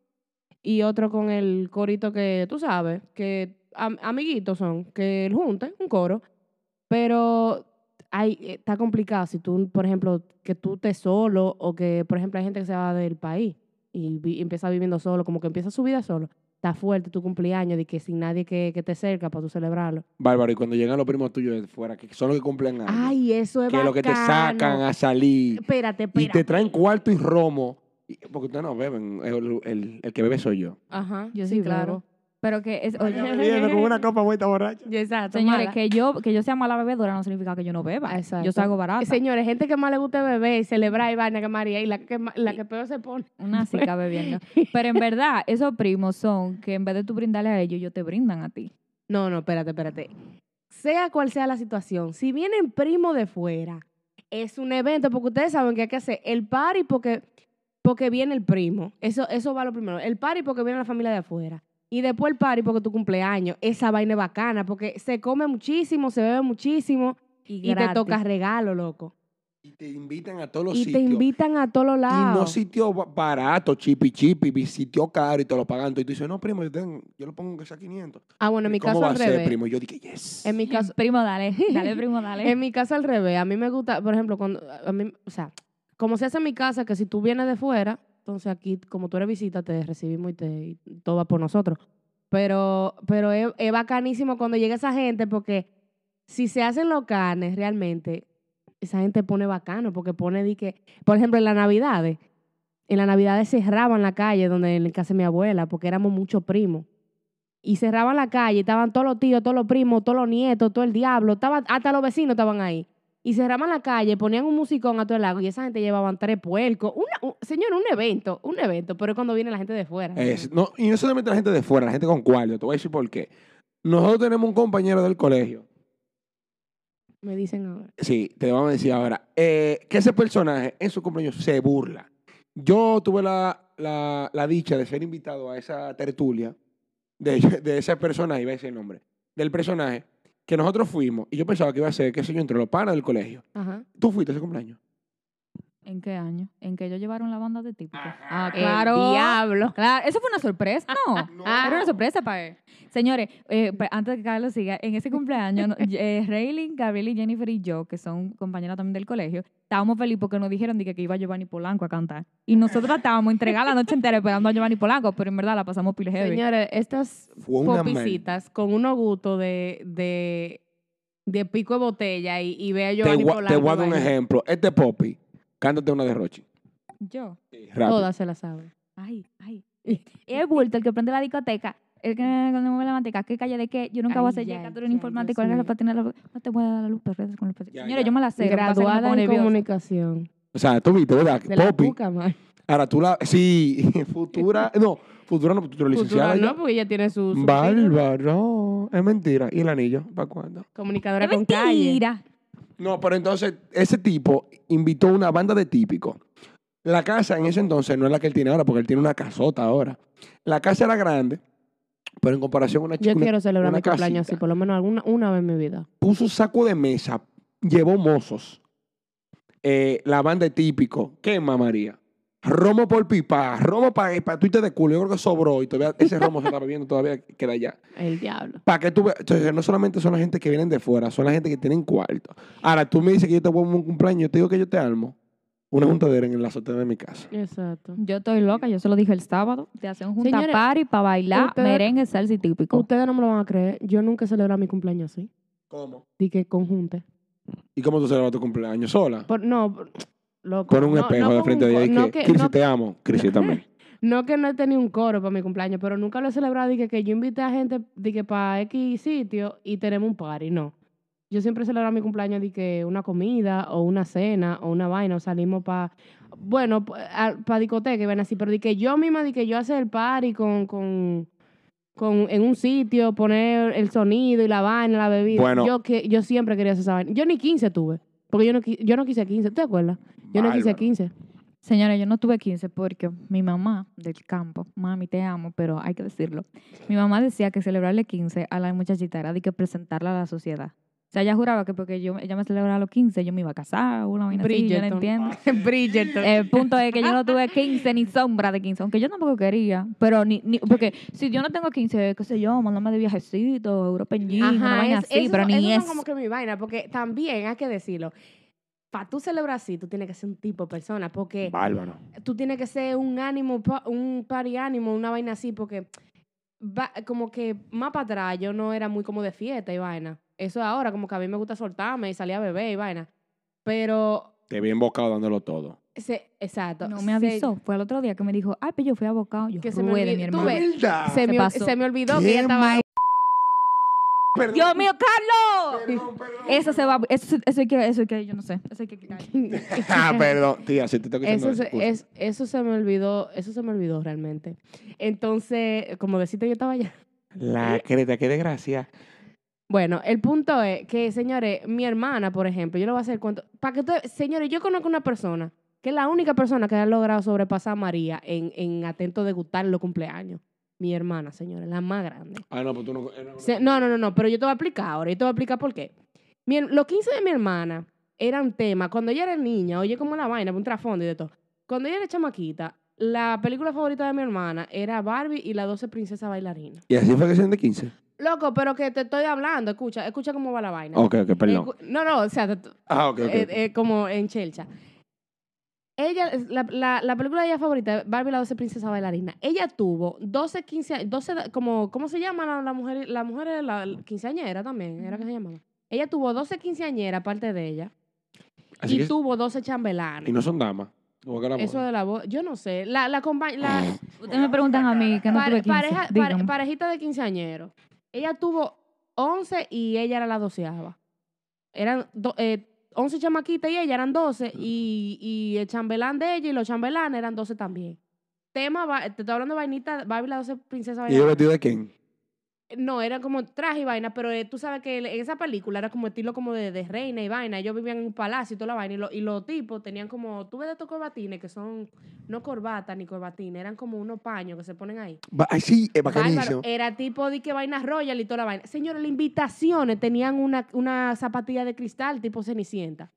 y otro con el corito que tú sabes, que am- amiguitos son, que el junte, un coro. Pero hay, eh, está complicado si tú, por ejemplo, que tú estés solo o que, por ejemplo, hay gente que se va del país y vi- empieza viviendo solo, como que empieza su vida solo. Está fuerte tu cumpleaños de que sin nadie que, que te cerca para tú celebrarlo. Bárbaro, y cuando llegan los primos tuyos de fuera, que son los que cumplen años, Ay, eso es que es lo que te bacano. sacan a salir Espérate, y espérate. te traen cuarto y romo. y- Porque ustedes no beben, el, el- el que bebe soy yo. Ajá, Yo sí, claro. Pero que es, oye, con una copa vuelta borracha. Exacto. señores, mala. que yo, que yo sea mala bebedora no significa que yo no beba. Exacto. Yo salgo barata. Señores, gente que más le gusta beber y celebrar y vaina que María y la que, la que peor se pone. Una cica bebiendo. Pero en verdad, esos primos son que en vez de tú brindarle a ellos, ellos te brindan a ti. No, no, espérate, espérate. sea cual sea la situación, si vienen primos de fuera, es un evento, porque ustedes saben que hay que hacer el party porque, porque viene el primo. Eso, eso va lo primero. El party porque viene la familia de afuera. Y después el party porque tu cumpleaños. Esa vaina es bacana porque se come muchísimo, se bebe muchísimo y, te gratis. toca regalo, loco. Y te invitan a todos los Y te sitios. invitan a todos los Y lados. no sitio ba- barato, chipi chipi, sitio caro y te lo pagan. todo. Y tú dices, no, primo, yo, tengo- yo lo pongo que sea 500. ah, bueno, en mi ¿Cómo caso va al a ser, revés. primo? Y yo dije, yes. En mi caso, Primo, dale. Dale, primo, dale. En mi casa al revés. A mí me gusta, por ejemplo, cuando a mí, o sea, como se hace en mi casa, que si tú vienes de fuera, entonces aquí, como tú eres visita, te recibimos y, te, todo va por nosotros. Pero, pero es, bacanísimo cuando llega esa gente porque si se hacen los canes realmente, esa gente pone bacano porque pone di que, por ejemplo, en las navidades, en las navidades cerraban la calle donde en casa de mi abuela porque éramos muchos primos. Y cerraban la calle, estaban todos los tíos, todos los primos, todos los nietos, todo el diablo, estaban, hasta los vecinos estaban ahí. Y cerraban la calle, ponían un musicón a todo el lago y esa gente llevaban tres puercos. Una, un- señor, un evento, un evento, pero es cuando viene la gente de fuera. Es- no, y no solamente la gente de fuera, la gente con cuarto. Te voy a decir por qué. Nosotros tenemos un compañero del colegio. Me dicen ahora. Sí, te vamos a decir ahora. eh, que ese personaje en su cumpleaños se burla. Yo tuve la, la- la dicha de ser invitado a esa tertulia de, de ese personaje, iba a decir el nombre, del personaje, que nosotros fuimos y yo pensaba que iba a ser, qué sé yo, entre los panas del colegio. Ajá. ¿Tú fuiste a ese cumpleaños? ¿En qué año? ¿En que ellos llevaron la banda de típico? Ah, El claro. diablo. Claro, eso fue una sorpresa, ¿no? No. Era una sorpresa para él. Señores, eh, antes de que Carlos siga, en ese cumpleaños, eh, Raylin, Gabriel y Jennifer y yo, que son compañeras también del colegio, estábamos felices porque nos dijeron de que, que iba Giovanni Polanco a cantar. Y nosotros estábamos entregadas la noche entera esperando a Giovanni Polanco, pero en verdad la pasamos pile heavy. Señores, estas popicitas con unos gustos de, de, de pico de botella y, y vea yo Te, a gua- te voy a dar un ejemplo. Este Poppy, cántate una de Rochi. Yo. Rápido. Todas se la saben. Ay, ay. Es bulto el que prende la discoteca. El que cuando mueve la manteca, ¿qué calle de qué? Yo nunca voy a ser ya, un informático, Dios eres la patina, la- no te voy a dar la luz, pero con los Señores, ya. yo me la sé. que que Graduada en nerviosa. comunicación. O sea, tú viste, ¿verdad? De la Poppy. puca. Ahora tú la. Sí, futura. No, futura no, futura licenciada. Futura no, porque ella tiene su, su Bárbaro. Es mentira. ¿Y el anillo? ¿Para cuándo? comunicadora Es con calle. mentira. No, pero entonces ese tipo invitó una banda de típicos. La casa en ese entonces no es la que él tiene ahora, porque él tiene una casota ahora. La casa era grande, pero en comparación a una Yo chica. quiero celebrar mi cumpleaños así, por lo menos alguna, una vez en mi vida. Puso saco de mesa, llevó mozos, eh, la banda de típico. ¿Qué más, María? Romo por pipa, romo para pa tuite de culo. Yo creo que sobró y todavía ese romo se está bebiendo, todavía queda allá. El diablo. Para que tú veas, entonces, no solamente son la gente que vienen de fuera, son la gente que tienen cuarto. Ahora, tú me dices que yo te voy a un cumpleaños, yo te digo que yo te armo una juntadera en la azotea de mi casa. Exacto. Yo estoy loca, yo se lo dije el sábado. Te hacen un junta Señores, party para bailar ustedes- merengue, salsa y típico. Ustedes no me lo van a creer. Yo nunca he celebrado mi cumpleaños así. ¿Cómo? Di que conjunte. ¿Y cómo tú celebras tu cumpleaños? ¿Sola? Por, no, por- loco. Pon un no- espejo no de con frente de ella y no que, no- te amo. Cristi también. No que no he tenido un coro para mi cumpleaños, pero nunca lo he celebrado. Dije que yo invité a gente de que para X sitio y tenemos un party. No. Yo siempre celebro mi cumpleaños de que una comida o una cena o una vaina o salimos para, bueno, para discoteca y ven así, pero de que yo misma, de que yo hacer el party con, con, con, en un sitio, poner el sonido y la vaina, la bebida. Bueno. Yo, que, yo siempre quería hacer esa vaina. Yo ni 15 tuve, porque yo no, yo no quise 15. ¿Tú te acuerdas? Yo no quise Bárbaro. 15. Señora, yo no tuve 15 porque mi mamá del campo, mami, te amo, pero hay que decirlo. Mi mamá decía que celebrarle 15 a la muchachita era de que presentarla a la sociedad. O sea, ella juraba que porque yo, ella me celebraba los 15, yo me iba a casar, una vaina así, yo no Bridgerton. entiendo. Bridgerton. El punto es que yo no tuve 15 ni sombra de 15, aunque yo tampoco quería. Pero ni, ni porque si yo no tengo 15, qué sé yo, mándame de viajecito, European Gym, una vaina es- así, eso pero ni eso es. como que mi vaina, porque también hay que decirlo. Para tú celebrar así, tú tienes que ser un tipo de persona, porque Bárbaro. tú tienes que ser un ánimo, un party ánimo, una vaina así, porque va- como que más para atrás yo no era muy como de fiesta y vaina. Eso es ahora, como que a mí me gusta soltarme y salir a beber y vaina. Pero, Te vi embocado dándolo todo. se, exacto. No me se- avisó. Fue el otro día que me dijo, ay, pues yo fui abocado. Yo Que se me mi hermano. ves. Se, Se me, pasó. se me olvidó que ella estaba ahí. Perdón. ¡Dios mío, Carlos! Perdón, perdón. Eso se va, eso, eso hay que, eso hay que, yo no sé, eso hay que quitar. ah, perdón. Tía, si te tengo que Eso se, es, eso se me olvidó, eso se me olvidó realmente. Entonces, como deciste, yo estaba allá. La creta, qué desgracia. Bueno, el punto es que, señores, mi hermana, por ejemplo, yo le voy a hacer cuento. Para que ustedes, señores, yo conozco una persona que es la única persona que ha logrado sobrepasar a María en, en atento de gustar los cumpleaños. Mi hermana, señores, la más grande. Ah, no, pues tú no. eh, no- Se- no, no, no, no, pero yo te voy a explicar ahora. Yo te voy a explicar por qué. Mi los 15 de mi hermana eran tema. Cuando ella era niña, oye, como la vaina, un trasfondo y de todo. Cuando ella era chamaquita, la película favorita de mi hermana era Barbie y las 12 princesas bailarinas. Y así fue que se de 15. Loco, pero que te estoy hablando, escucha, escucha cómo va la vaina. Ok, ok, perdón. No, no, o sea, te- Ah, ok, ok. eh, eh, como en Chelcha. Ella, la, la, la película de ella favorita, Barbie y la 12 princesas bailarinas, ella tuvo 12, 15, años, 12, como, ¿cómo se llama la, la mujer? La mujer, la, la quinceañera también, era que se llamaba. Ella tuvo 12 quinceañeras aparte de ella Así y que- tuvo 12 y chambelanes. no son damas. Eso de la voz, yo no sé. La, la, la Ustedes me preguntan a mí que no pare- tuve 15. pareja, pare- parejita de quinceañeros. Ella tuvo 11 y ella era la doceava. Eran do- eh, 11 chamaquitas y ella eran 12 y, y el chambelán de ella y los chambelanes eran 12 también. Tema, va- te estoy hablando de vainita, Barbie y la 12 princesas ¿Y bailarinas. vestido de quién? No, era como traje y vaina, pero eh, tú sabes que en esa película era como estilo como de, de reina y vaina. Ellos vivían en un palacio y toda la vaina. Y, lo- y los tipos tenían como, tú ves de estos corbatines que son no corbata ni corbatines, eran como unos paños que se ponen ahí. Ay, sí, es Bárbaro, bacanísimo. Era tipo de que vaina royal y toda la vaina. Señores, las invitaciones tenían una, una zapatilla de cristal tipo cenicienta.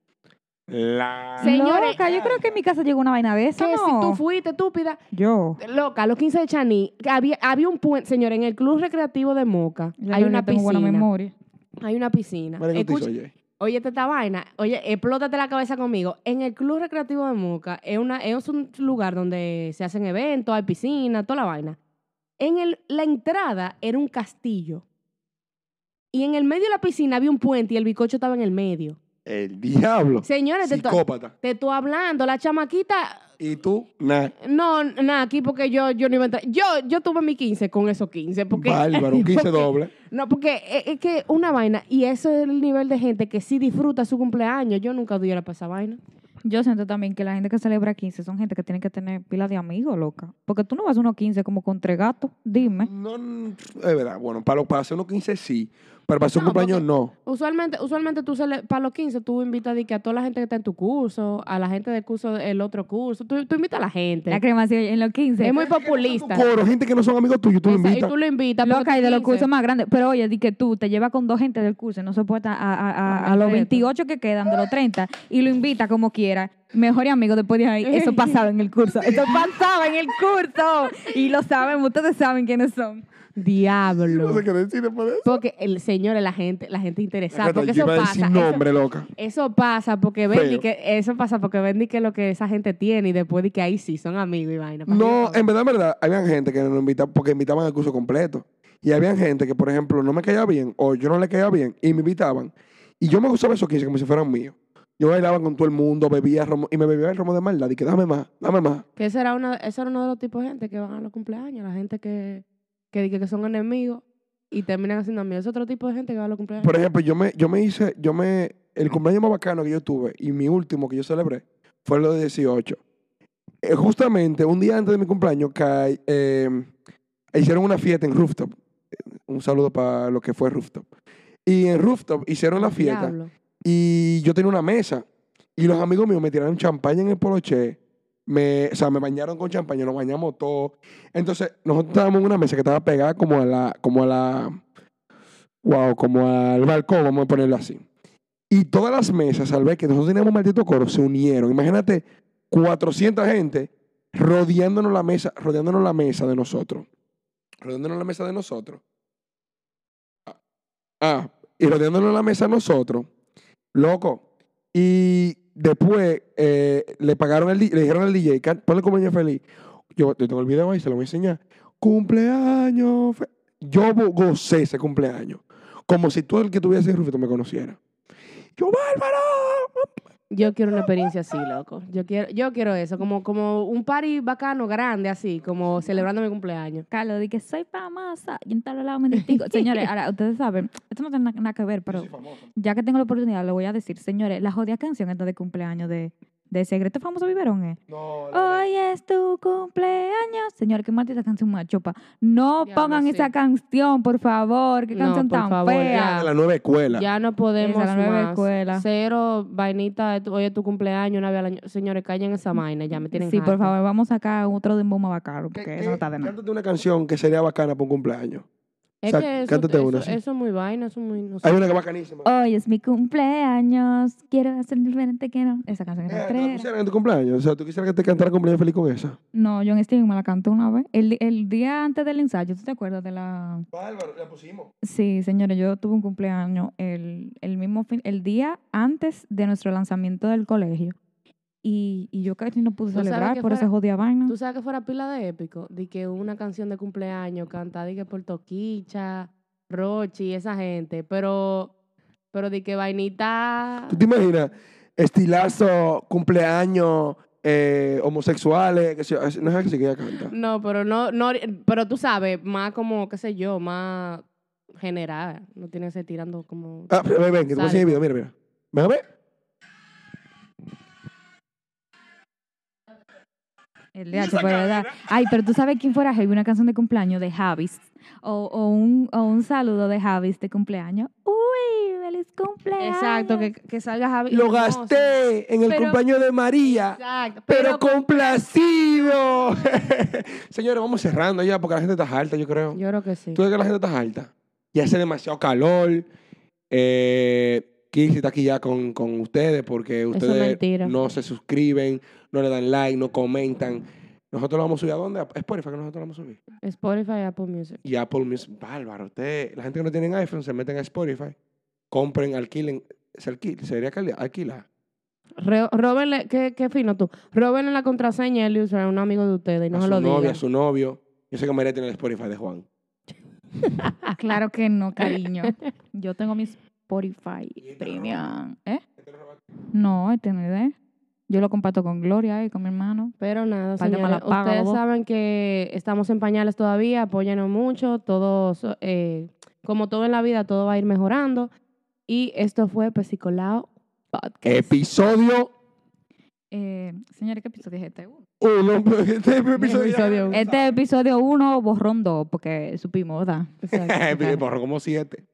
La... Señores, Loca, yo creo que en mi casa llegó una vaina de eso, que si ¿no? tú fuiste estúpida, Yo. loca, a los 15 de Chaní, había, había un puente, señores, en el club recreativo de Moca, Ya hay yo una no tengo buena piscina. memoria. Hay una piscina. Escucha- oye. Oye, esta vaina, oye, explótate la cabeza conmigo. En el Club Recreativo de Moca es, una, es un lugar donde se hacen eventos, hay piscina, toda la vaina. En el, la entrada era un castillo. Y en el medio de la piscina había un puente y el bicocho estaba en el medio. El diablo. Señores, Psicópata. te estoy hablando, la chamaquita, Y tú, nada. no, nada, aquí porque yo, yo no iba a entrar. Yo, yo tuve mi 15 con esos 15. Porque, Bárbaro, un 15 porque- doble. No, porque es, es que una vaina, y eso es el nivel de gente que sí disfruta su cumpleaños. Yo nunca diera para esa vaina. Yo siento también que la gente que celebra 15 son gente que tiene que tener pila de amigos, loca. Porque tú no vas a unos 15 como con tres gatos, dime. No, es verdad. Bueno, para, lo- para hacer unos 15 sí. Pero para un No, cumpleaños no. Usualmente, usualmente tú cele- para los 15 tú invitas a toda la gente que está en tu curso, a la gente del curso del otro curso, tú, tú invitas a la gente. La cremación en los 15. es muy populista. coro, gente que no son amigos tuyos, tú lo Esa- y invitas. tú lo invitas. Loca, y de los 15. cursos más grandes. Pero oye, di que tú te llevas con dos gente del curso y no soporta a, a, a, a los Respeto. 28 que quedan de los 30 y lo invita como quiera. Mejor amigo después de ahí. Eso pasaba en el curso. Eso pasaba en el curso. Y lo saben, ustedes saben quiénes son. Diablo. No sé qué decir eso. Porque el señor es la gente, la gente interesada. Porque Yo eso iba a decir pasa. nombre, Eso, loca. eso pasa porque ven que eso pasa porque ven que lo que esa gente tiene y después de que ahí sí son amigos y vaina. No, en verdad, en verdad, había gente que nos invitaban porque invitaban al curso completo. Y había gente que, por ejemplo, no me caía bien o yo no le caía bien y me invitaban. Y yo me gustaba esos 15 como si fueran míos. Yo bailaba con todo el mundo, bebía romo y me bebía el romo de maldad y que dame más, dame más. Que ese era, una, ese era uno de los tipos de gente que van a los cumpleaños, la gente que, que, di que, son enemigos y terminan haciendo amigos. Es otro tipo de gente que va a los cumpleaños. Por ejemplo, yo me, yo me hice, yo me, el cumpleaños más bacano que yo tuve y mi último que yo celebré fue lo de 18. Eh, justamente un día antes de mi cumpleaños eh, hicieron una fiesta en Rooftop. Un saludo para lo que fue Rooftop. Y en Rooftop hicieron la fiesta Diablo. y yo tenía una mesa y los amigos míos me tiraron champaña en el poloche. Me, o sea, me bañaron con champaña, nos bañamos todos. Entonces, nosotros estábamos en una mesa que estaba pegada como a la, como a la, wow, como al balcón, vamos a ponerlo así. Y todas las mesas, al ver que nosotros teníamos un maldito coro, se unieron. Imagínate, 400 gente rodeándonos la mesa, rodeándonos la mesa de nosotros. Rodeándonos la mesa de nosotros. Ah, y rodeándonos la mesa a nosotros. Loco. Y después eh, le pagaron el, le dijeron al DJ, "Can- ponle cumpleaños feliz. Yo, tengo el video ahí, se lo voy a enseñar. Cumpleaños. fe-". Yo go- gocé ese cumpleaños. Como si todo el que tuviese Rufito me conociera. Yo, bárbaro. Yo quiero una experiencia así, loco. Yo quiero, yo quiero eso, como, como un party bacano, grande, así, como celebrando mi cumpleaños. Carlos, di que soy famosa. Y en tal lado me distingo. Señores, ahora ustedes saben, esto no tiene na- nada que ver, pero ya que tengo la oportunidad, lo voy a decir. Señores, la jodida canción esta de cumpleaños de, de Secreto Famoso Biberón, ¿eh? No, Hoy es tu cumpleaños. Señor, qué maldita canción más chopa. No pongan esa canción, por favor. Qué No, canción por tan favor, fea. de la nueva escuela. Ya no podemos Esa, la nueva más. escuela. Cero vainita, hoy es tu cumpleaños, una vez al año. Señores, callen esa vaina, ya me tienen Sí, por favor, vamos a sacar otro de Bomba Bacaro, ¿Qué- porque qué- eso no está de nada. Cántate una canción que sería bacana para un cumpleaños. Es O sea, que eso, cántate eso, una, sí. eso es muy vaina, eso es muy... No sé. Hay una que es bacanísima. Hoy es mi cumpleaños, quiero hacer diferente, quiero. Esa canción Eh, es ¿tú la rastrera. pusieras en tu cumpleaños? O sea, ¿tú quisieras que te cantara cumpleaños feliz con esa? No, John Steven me la cantó una vez. El, el día antes del ensayo, ¿tú te acuerdas de la...? Bárbaro, la pusimos. Sí, señores, yo tuve un cumpleaños el, el mismo fin, el día antes de nuestro lanzamiento del colegio. Y, y yo casi no pude ¿Tú sabes celebrar por esa fuera- jodida vaina. ¿Tú sabes que fuera pila de épico? De que una canción de cumpleaños cantada y que por Toquicha, Rochi, esa gente. Pero, pero de que vainita... ¿Tú te imaginas? Estilazo, cumpleaños, eh, homosexuales, que se- no es así que ella canta. No, pero no, no, pero tú sabes, más como, qué sé yo, más general. No tiene que ser tirando como... Ah, ven, ven, que te voy a enseñar el video, mira, mira. Ven a ver. El DH, por verdad. Ay, pero tú sabes quién fuera heavy, una canción de cumpleaños de Javis. O, o, un, o un saludo de Javis de cumpleaños. Uy, feliz cumpleaños. Exacto, que, que salga Javi. Lo hermoso. gasté en el Pero- cumpleaños de María, Exacto. pero complacido. Señores, vamos cerrando ya porque la gente está alta, yo creo. Yo creo que sí. ¿Tú ves que la gente está alta? Y hace demasiado calor. Eh, Kixi está aquí ya con, con ustedes porque es ustedes no se suscriben, no le dan like, no comentan. Nosotros lo vamos a subir a dónde? A Spotify que nosotros lo vamos a subir. Spotify, Apple Music. Y Apple Music, bárbaro. Usted, la gente que no tiene iPhone se meten a Spotify, compren, alquilen. Se alquila, sería que alquila. Re- Róbenle, qué, qué fino tú. Róbenle la contraseña al user a un amigo de ustedes y no a se su lo novia, digan. a su novio. Yo sé que tiene el Spotify de Juan. Claro que no, cariño. Yo tengo mi Spotify ¿Y este Premium. ¿Eh? No, este no es de- Yo lo comparto con Gloria y con mi hermano. Pero nada, señores, ustedes bobo. saben que estamos en pañales todavía, apóyenos mucho, todos, eh, como todo en la vida, todo va a ir mejorando. Y esto fue Pesicolao Podcast. Episodio Eh, señores, ¿qué episodio es este? uno. Este episodio. Episodio uno. Este episodio 1, borrón 2, porque supimos, ¿verdad? Exacto. Borró como siete.